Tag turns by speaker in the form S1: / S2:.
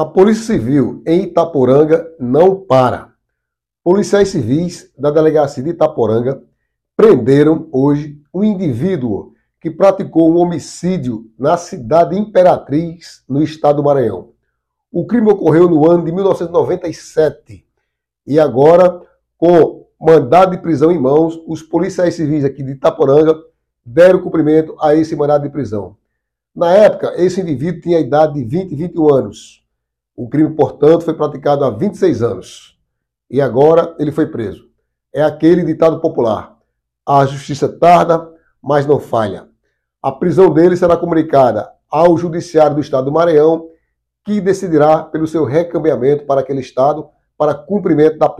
S1: A Polícia Civil em Itaporanga não para. Policiais civis da delegacia de Itaporanga prenderam hoje um indivíduo que praticou um homicídio na cidade Imperatriz, no estado do Maranhão. O crime ocorreu no ano de 1997 e agora, com mandado de prisão em mãos, os policiais civis aqui de Itaporanga deram cumprimento a esse mandado de prisão. Na época, esse indivíduo tinha a idade de 20 e 21 anos. O crime, portanto, foi praticado há 26 anos. E agora ele foi preso. É aquele ditado popular: a justiça tarda, mas não falha. A prisão dele será comunicada ao Judiciário do Estado do Maranhão, que decidirá pelo seu recambiamento para aquele estado para cumprimento da pena.